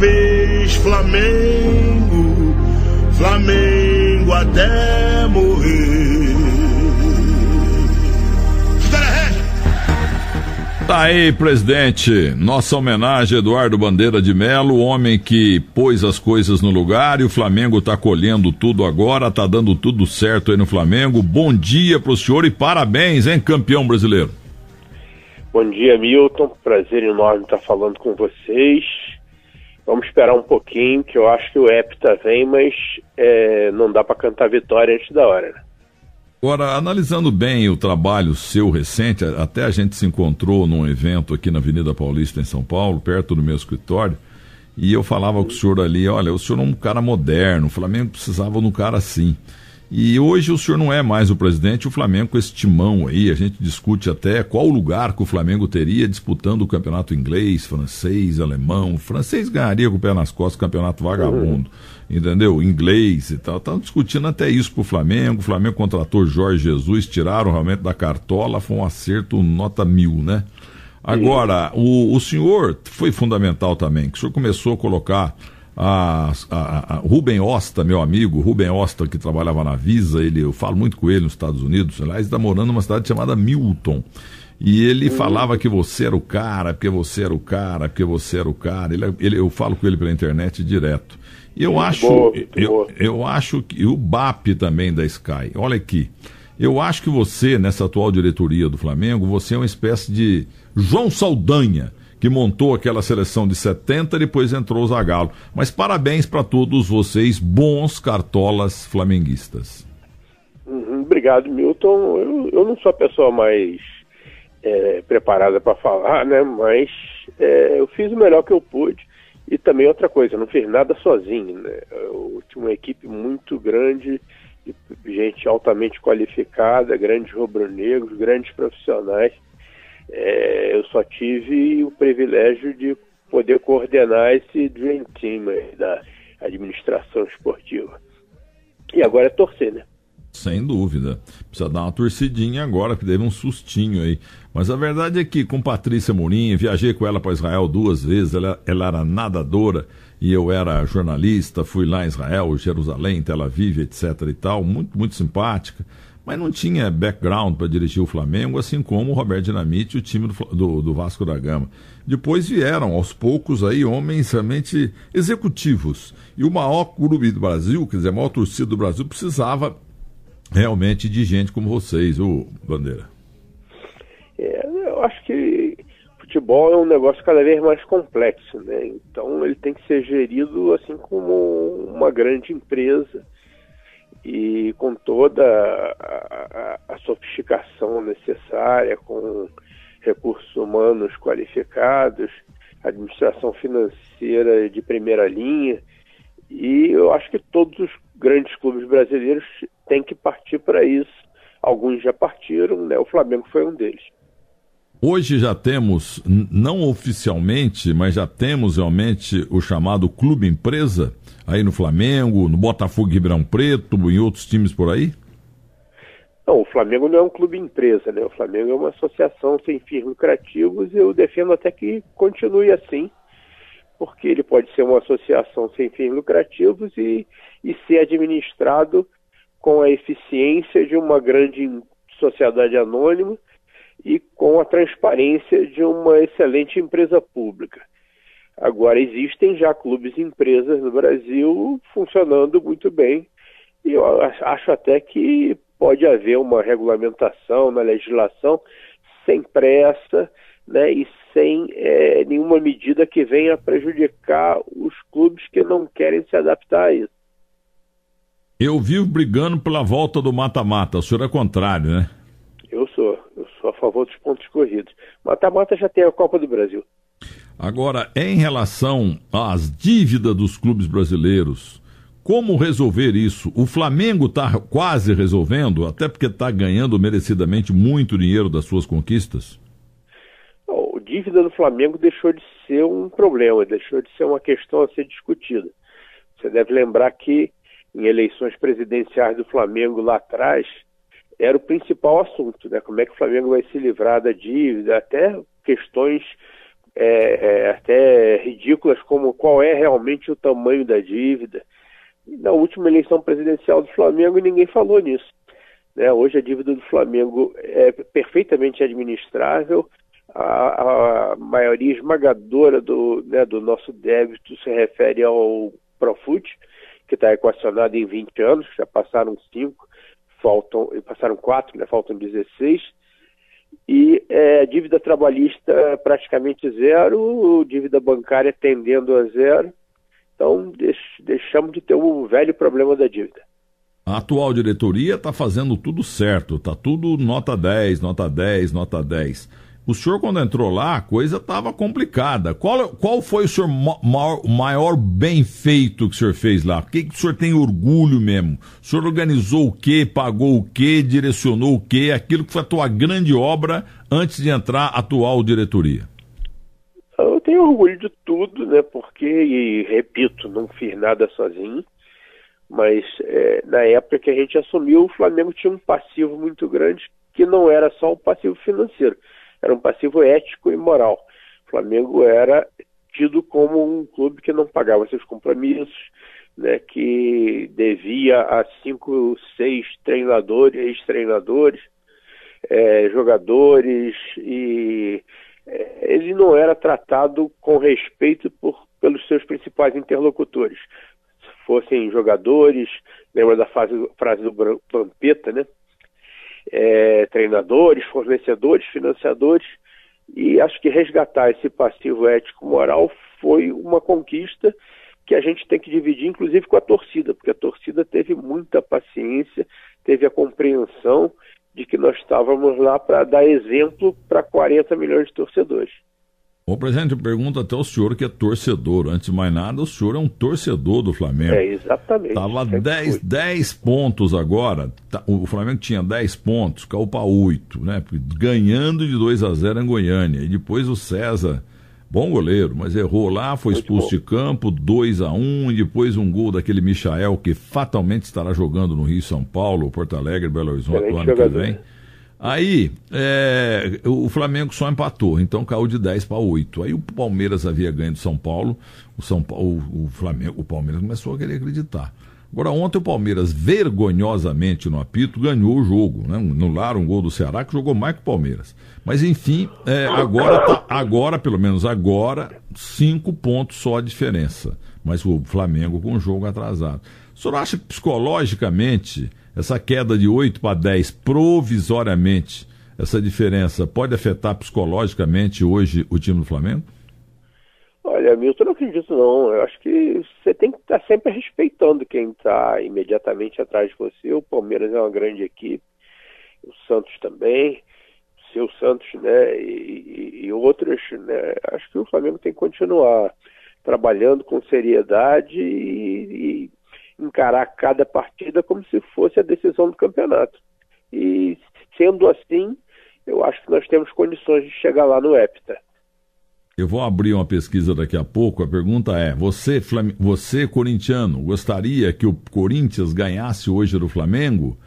vez Flamengo, Flamengo até morrer. Tá aí, presidente. Nossa homenagem a Eduardo Bandeira de Melo, o homem que pôs as coisas no lugar e o Flamengo tá colhendo tudo agora, tá dando tudo certo aí no Flamengo. Bom dia pro senhor e parabéns, hein, campeão brasileiro. Bom dia, Milton. Prazer enorme estar falando com vocês. Vamos esperar um pouquinho, que eu acho que o Hepta vem, mas é, não dá para cantar vitória antes da hora. Né? Agora, analisando bem o trabalho seu recente, até a gente se encontrou num evento aqui na Avenida Paulista, em São Paulo, perto do meu escritório, e eu falava com o senhor ali: olha, o senhor é um cara moderno, o Flamengo precisava de um cara assim. E hoje o senhor não é mais o presidente, o Flamengo com esse timão aí, a gente discute até qual lugar que o Flamengo teria disputando o campeonato inglês, francês, alemão. O francês ganharia com o pé nas costas o campeonato vagabundo, uhum. entendeu? Inglês e tal. Estão discutindo até isso pro Flamengo. O Flamengo contratou Jorge Jesus, tiraram realmente da cartola, foi um acerto nota mil, né? Agora, o, o senhor foi fundamental também, que o senhor começou a colocar a, a, a Rubem Osta, meu amigo, Rubem Osta, que trabalhava na Visa, ele, eu falo muito com ele nos Estados Unidos, aliás, está morando numa cidade chamada Milton. E ele uhum. falava que você era o cara, porque você era o cara, porque você era o cara. Ele, ele, eu falo com ele pela internet direto. E eu acho, boa, eu, eu acho que o BAP também da Sky. Olha aqui. Eu acho que você, nessa atual diretoria do Flamengo, você é uma espécie de João Saldanha que montou aquela seleção de 70, depois entrou o Zagallo. Mas parabéns para todos vocês, bons cartolas flamenguistas. Uhum, obrigado, Milton. Eu, eu, não sou a pessoa mais é, preparada para falar, né? Mas é, eu fiz o melhor que eu pude. E também outra coisa, não fiz nada sozinho, né? Eu tinha uma equipe muito grande, gente altamente qualificada, grandes rubro-negros, grandes profissionais é, eu só tive o privilégio de poder coordenar esse Dream Team da administração esportiva. E agora é torcer, né? Sem dúvida. Precisa dar uma torcidinha agora, que teve um sustinho aí. Mas a verdade é que com Patrícia Mourinho, viajei com ela para Israel duas vezes, ela, ela era nadadora e eu era jornalista, fui lá em Israel, Jerusalém, Tel Aviv, etc e tal, muito, muito simpática mas não tinha background para dirigir o Flamengo, assim como o Roberto Dinamite e o time do, do, do, Vasco da Gama. Depois vieram, aos poucos, aí homens realmente executivos. E o maior clube do Brasil, quer dizer, a maior torcida do Brasil, precisava realmente de gente como vocês, o Bandeira. É, eu acho que futebol é um negócio cada vez mais complexo, né? Então ele tem que ser gerido assim como uma grande empresa e com toda a, a, a sofisticação necessária, com recursos humanos qualificados, administração financeira de primeira linha. E eu acho que todos os grandes clubes brasileiros têm que partir para isso. Alguns já partiram, né? o Flamengo foi um deles. Hoje já temos, não oficialmente, mas já temos realmente o chamado clube empresa aí no Flamengo, no Botafogo Ribeirão Preto, em outros times por aí? Não, o Flamengo não é um clube empresa, né? O Flamengo é uma associação sem fins lucrativos e eu defendo até que continue assim, porque ele pode ser uma associação sem fins lucrativos e, e ser administrado com a eficiência de uma grande sociedade anônima e com a transparência de uma excelente empresa pública. Agora, existem já clubes e empresas no Brasil funcionando muito bem, e eu acho até que pode haver uma regulamentação na legislação sem pressa né, e sem é, nenhuma medida que venha prejudicar os clubes que não querem se adaptar a isso. Eu vivo brigando pela volta do mata-mata, o senhor é contrário, né? Sou a favor dos pontos corridos. Mata-mata já tem a Copa do Brasil. Agora, em relação às dívidas dos clubes brasileiros, como resolver isso? O Flamengo está quase resolvendo, até porque está ganhando merecidamente muito dinheiro das suas conquistas? A dívida do Flamengo deixou de ser um problema, deixou de ser uma questão a ser discutida. Você deve lembrar que em eleições presidenciais do Flamengo lá atrás, era o principal assunto, né? Como é que o Flamengo vai se livrar da dívida, até questões é, é, até ridículas, como qual é realmente o tamanho da dívida. Na última eleição presidencial do Flamengo, ninguém falou nisso. Né? Hoje a dívida do Flamengo é perfeitamente administrável, a, a maioria esmagadora do, né, do nosso débito se refere ao Profut, que está equacionado em 20 anos, já passaram 5, faltam, passaram 4, né, faltam 16, e é, dívida trabalhista praticamente zero, dívida bancária tendendo a zero, então deix, deixamos de ter o velho problema da dívida. A atual diretoria está fazendo tudo certo, está tudo nota 10, nota 10, nota 10. O senhor, quando entrou lá, a coisa estava complicada. Qual, qual foi o senhor maior, maior bem feito que o senhor fez lá? O que, que o senhor tem orgulho mesmo? O senhor organizou o quê, pagou o quê, direcionou o quê? Aquilo que foi a tua grande obra antes de entrar a atual diretoria. Eu tenho orgulho de tudo, né? Porque, e repito, não fiz nada sozinho. Mas é, na época que a gente assumiu, o Flamengo tinha um passivo muito grande que não era só o passivo financeiro era um passivo ético e moral. O Flamengo era tido como um clube que não pagava seus compromissos, né, que devia a cinco, seis treinadores, ex-treinadores, é, jogadores, e é, ele não era tratado com respeito por, pelos seus principais interlocutores. Se fossem jogadores, lembra da fase, frase do Vampeta, né? É, treinadores, fornecedores, financiadores, e acho que resgatar esse passivo ético-moral foi uma conquista que a gente tem que dividir, inclusive com a torcida, porque a torcida teve muita paciência, teve a compreensão de que nós estávamos lá para dar exemplo para 40 milhões de torcedores. Ô, presidente, eu pergunto até o senhor que é torcedor. Antes de mais nada, o senhor é um torcedor do Flamengo. É, exatamente. Estava 10, 10 pontos agora. Tá, o Flamengo tinha 10 pontos, caiu para 8, né? Ganhando de 2 a 0 em Goiânia. E depois o César, bom goleiro, mas errou lá, foi Muito expulso bom. de campo, 2 a 1 e depois um gol daquele Michael, que fatalmente estará jogando no Rio São Paulo, Porto Alegre, Belo Horizonte, no ano jogador. que vem. Aí, é, o Flamengo só empatou, então caiu de 10 para 8. Aí o Palmeiras havia ganho do São Paulo, o, São Paulo, o, Flamengo, o Palmeiras começou a querer acreditar. Agora, ontem o Palmeiras, vergonhosamente no apito, ganhou o jogo. Né? Um gol do Ceará, que jogou mais que o Palmeiras. Mas, enfim, é, agora, tá, agora, pelo menos agora, cinco pontos só a diferença. Mas o Flamengo com o jogo atrasado. O senhor acha que psicologicamente essa queda de 8 para 10 provisoriamente, essa diferença pode afetar psicologicamente hoje o time do Flamengo? Olha, Milton, eu não acredito não. Eu acho que você tem que estar sempre respeitando quem está imediatamente atrás de você. O Palmeiras é uma grande equipe, o Santos também, o seu Santos, né, e, e outros, né. Acho que o Flamengo tem que continuar trabalhando com seriedade e, e encarar cada partida como se fosse a decisão do campeonato. E sendo assim, eu acho que nós temos condições de chegar lá no Hepta. Eu vou abrir uma pesquisa daqui a pouco. A pergunta é: você, Flam... você corintiano, gostaria que o Corinthians ganhasse hoje do Flamengo?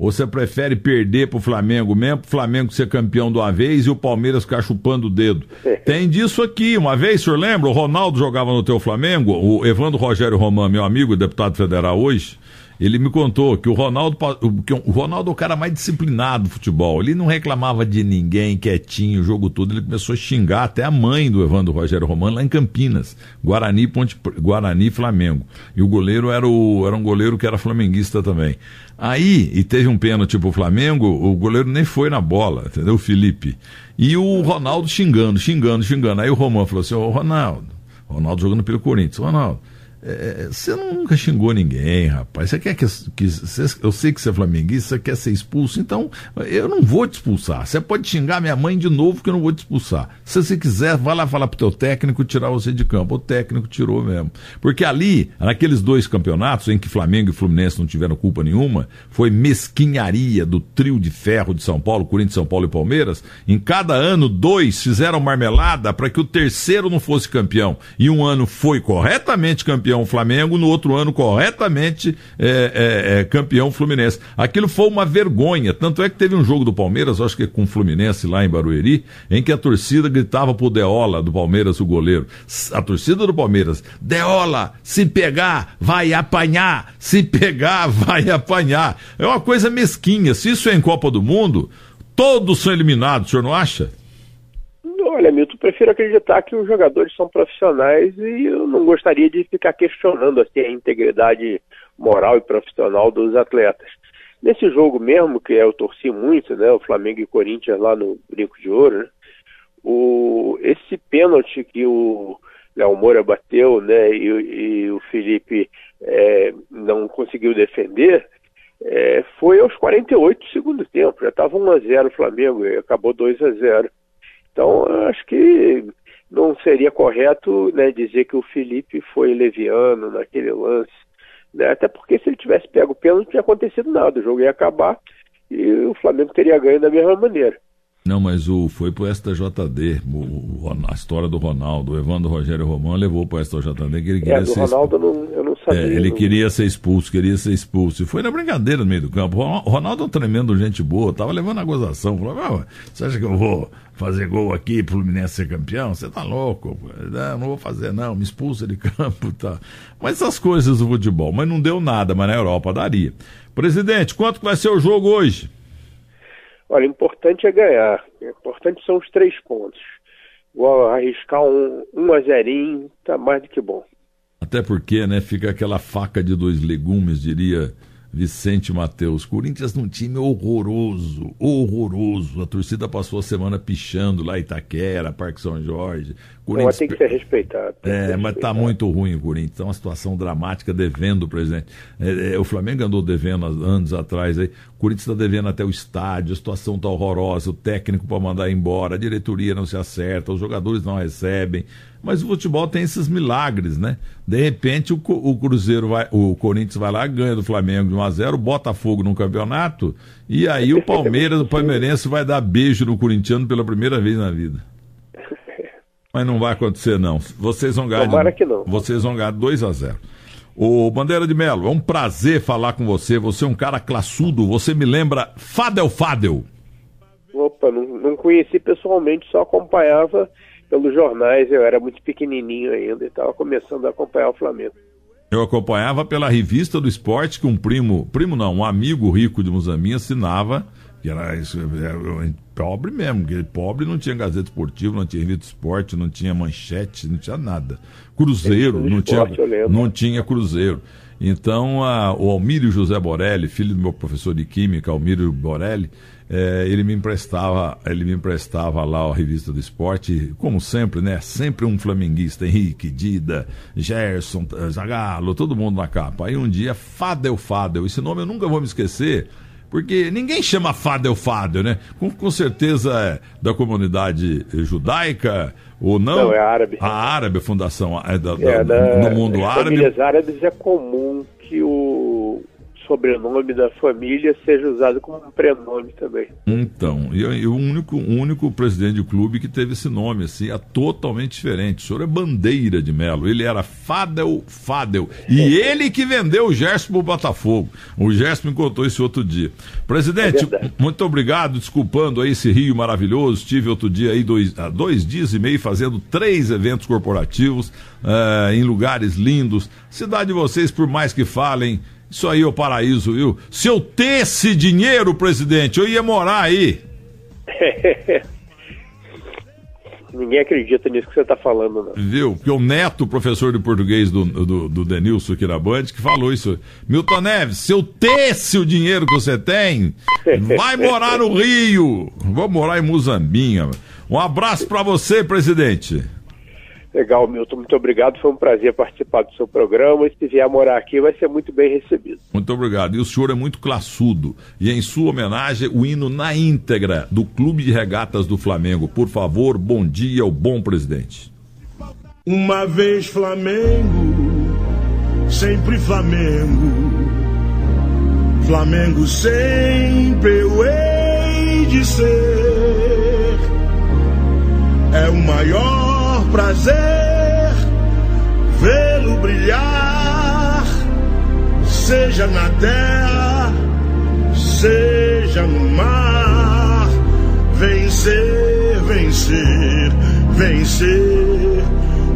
Ou você prefere perder pro Flamengo mesmo, pro Flamengo ser campeão de uma vez e o Palmeiras ficar chupando o dedo? Tem disso aqui. Uma vez, o senhor lembra? O Ronaldo jogava no teu Flamengo, o Evandro Rogério Román, meu amigo, deputado federal hoje, ele me contou que o Ronaldo, que o Ronaldo é o cara mais disciplinado do futebol. Ele não reclamava de ninguém, quietinho, o jogo todo. Ele começou a xingar até a mãe do Evandro Rogério Romano lá em Campinas, Guarani, Ponte, Guarani, Flamengo. E o goleiro era, o, era um goleiro que era flamenguista também. Aí, e teve um pênalti pro Flamengo, o goleiro nem foi na bola, entendeu? O Felipe. E o Ronaldo xingando, xingando, xingando. Aí o Romano falou assim: Ô Ronaldo, Ronaldo jogando pelo Corinthians, Ronaldo é, você nunca xingou ninguém, rapaz. Você quer que, que eu sei que você é flamenguista, você quer ser expulso, então eu não vou te expulsar. Você pode xingar minha mãe de novo que eu não vou te expulsar. Se você quiser, vai lá falar pro teu técnico tirar você de campo. O técnico tirou mesmo. Porque ali, naqueles dois campeonatos em que Flamengo e Fluminense não tiveram culpa nenhuma, foi mesquinharia do trio de ferro de São Paulo, Corinthians, São Paulo e Palmeiras. Em cada ano, dois fizeram marmelada para que o terceiro não fosse campeão. E um ano foi corretamente campeão campeão Flamengo, no outro ano corretamente é, é, é, campeão Fluminense. Aquilo foi uma vergonha, tanto é que teve um jogo do Palmeiras, acho que com o Fluminense lá em Barueri, em que a torcida gritava pro Deola do Palmeiras, o goleiro. A torcida do Palmeiras, Deola, se pegar, vai apanhar, se pegar, vai apanhar. É uma coisa mesquinha. Se isso é em Copa do Mundo, todos são eliminados, o senhor não acha? Olha, Milton, prefiro acreditar que os jogadores são profissionais e eu não gostaria de ficar questionando assim, a integridade moral e profissional dos atletas. Nesse jogo mesmo, que eu torci muito, né, o Flamengo e Corinthians lá no Brinco de Ouro, né, o, esse pênalti que o Léo Moura bateu né, e, e o Felipe é, não conseguiu defender, é, foi aos 48 do tempo. Já estava 1 a 0 o Flamengo e acabou 2 a 0 então, acho que não seria correto né, dizer que o Felipe foi leviano naquele lance. Né? Até porque se ele tivesse pego o pênalti, não tinha acontecido nada. O jogo ia acabar e o Flamengo teria ganho da mesma maneira. Não, mas o, foi pro STJD, o, a história do Ronaldo, o Evandro Rogério Romão levou pro STJD que ele queria é, do ser Ronaldo não, eu não É, ele queria ser expulso, queria ser expulso. E foi na brincadeira no meio do campo. O Ronaldo é um tremendo gente boa, tava levando a gozação. Falou, ah, você acha que eu vou fazer gol aqui pro Fluminense ser campeão? Você tá louco? Não, não vou fazer não, me expulsa de campo tá. Mas essas coisas do futebol. Mas não deu nada, mas na Europa daria. Presidente, quanto vai ser o jogo hoje? Olha, importante é ganhar. Importante são os três pontos. Vou arriscar um, um a zerinho, tá mais do que bom. Até porque, né, fica aquela faca de dois legumes, diria Vicente Matheus. Corinthians num time horroroso, horroroso. A torcida passou a semana pichando lá Itaquera, Parque São Jorge. Corinthians... Não, tem que ser respeitado. É, ser mas está muito ruim o Corinthians. Está uma situação dramática devendo o presidente. É, é, o Flamengo andou devendo anos atrás aí. O Corinthians está devendo até o estádio, a situação está horrorosa, o técnico para mandar embora, a diretoria não se acerta, os jogadores não recebem. Mas o futebol tem esses milagres, né? De repente o, o Cruzeiro vai, o Corinthians vai lá, ganha do Flamengo de 1 a 0 Botafogo no campeonato, e aí o Palmeiras, o Palmeirense vai dar beijo no corintiano pela primeira vez na vida. Mas não vai acontecer, não. Vocês vão ganhar. Tomara que não. Vocês vão ganhar 2 a 0 Ô Bandeira de Melo, é um prazer falar com você. Você é um cara classudo. Você me lembra Fadel Fadel. Opa, não, não conheci pessoalmente, só acompanhava pelos jornais, eu era muito pequenininho ainda e estava começando a acompanhar o Flamengo. Eu acompanhava pela revista do esporte que um primo, primo não, um amigo rico de Muzambinha assinava, que era, era pobre mesmo, pobre não tinha Gazeta Esportiva, não tinha revista esporte, não tinha manchete, não tinha nada. Cruzeiro, não, tinha, não tinha Cruzeiro. Então, a, o Almírio José Borelli, filho do meu professor de Química, Almírio Borelli, é, ele me emprestava, ele me emprestava lá a revista do esporte, como sempre, né? Sempre um flamenguista, Henrique, Dida, Gerson, Zagalo, todo mundo na capa. Aí um dia, Fadel Fadel, esse nome eu nunca vou me esquecer, porque ninguém chama Fadel Fadel, né? Com, com certeza é da comunidade judaica ou não? Não, é árabe. A árabe, a fundação é da, é, da, no mundo árabe. Famílias árabes é comum que o sobrenome da família seja usado como um prenome também. Então, e, e o único, o único presidente do clube que teve esse nome, assim, é totalmente diferente. O senhor é Bandeira de Melo. Ele era Fadel Fadel. E é. ele que vendeu o Gerson pro Botafogo. O Gerson me contou isso outro dia. Presidente, é muito obrigado, desculpando aí esse Rio maravilhoso. Estive outro dia aí, dois, há dois dias e meio, fazendo três eventos corporativos uh, em lugares lindos. Cidade de vocês, por mais que falem, isso aí é o paraíso, viu? Se eu tesse dinheiro, presidente, eu ia morar aí. Ninguém acredita nisso que você está falando, não. Viu? Porque o neto, professor de português do, do, do Denilson Quirabante, que falou isso. Milton Neves, se eu tesse o dinheiro que você tem, vai morar no Rio. Vou morar em Muzambinha. Um abraço para você, presidente. Legal, Milton, muito obrigado. Foi um prazer participar do seu programa. E se vier morar aqui, vai ser muito bem recebido. Muito obrigado. E o senhor é muito classudo. E em sua homenagem, o hino na íntegra do Clube de Regatas do Flamengo. Por favor, bom dia ao bom presidente. Uma vez Flamengo, sempre Flamengo. Flamengo sempre eu hei de ser. É o maior prazer vê-lo brilhar, seja na terra, seja no mar. Vencer, vencer, vencer.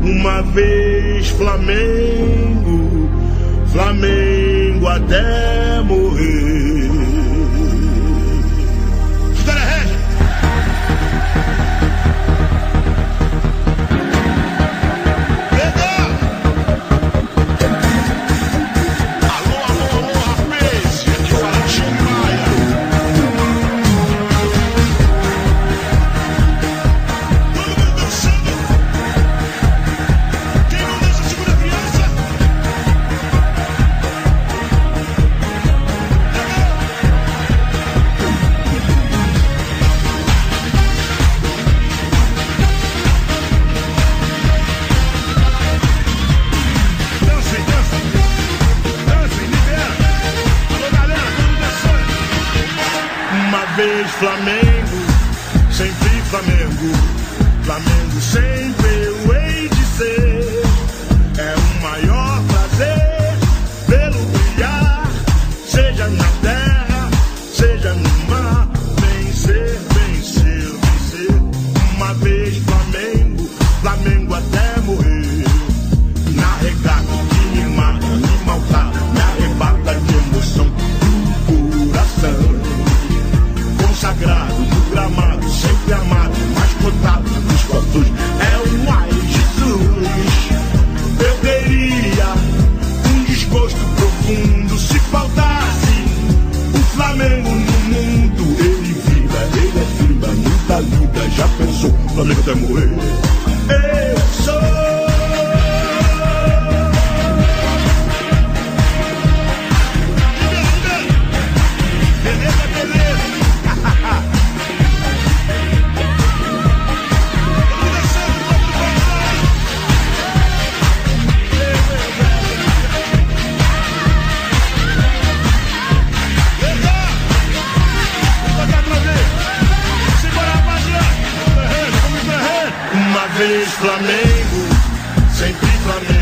Uma vez Flamengo, Flamengo até. 那个妹妹。Flamengo. Sempre Flamengo.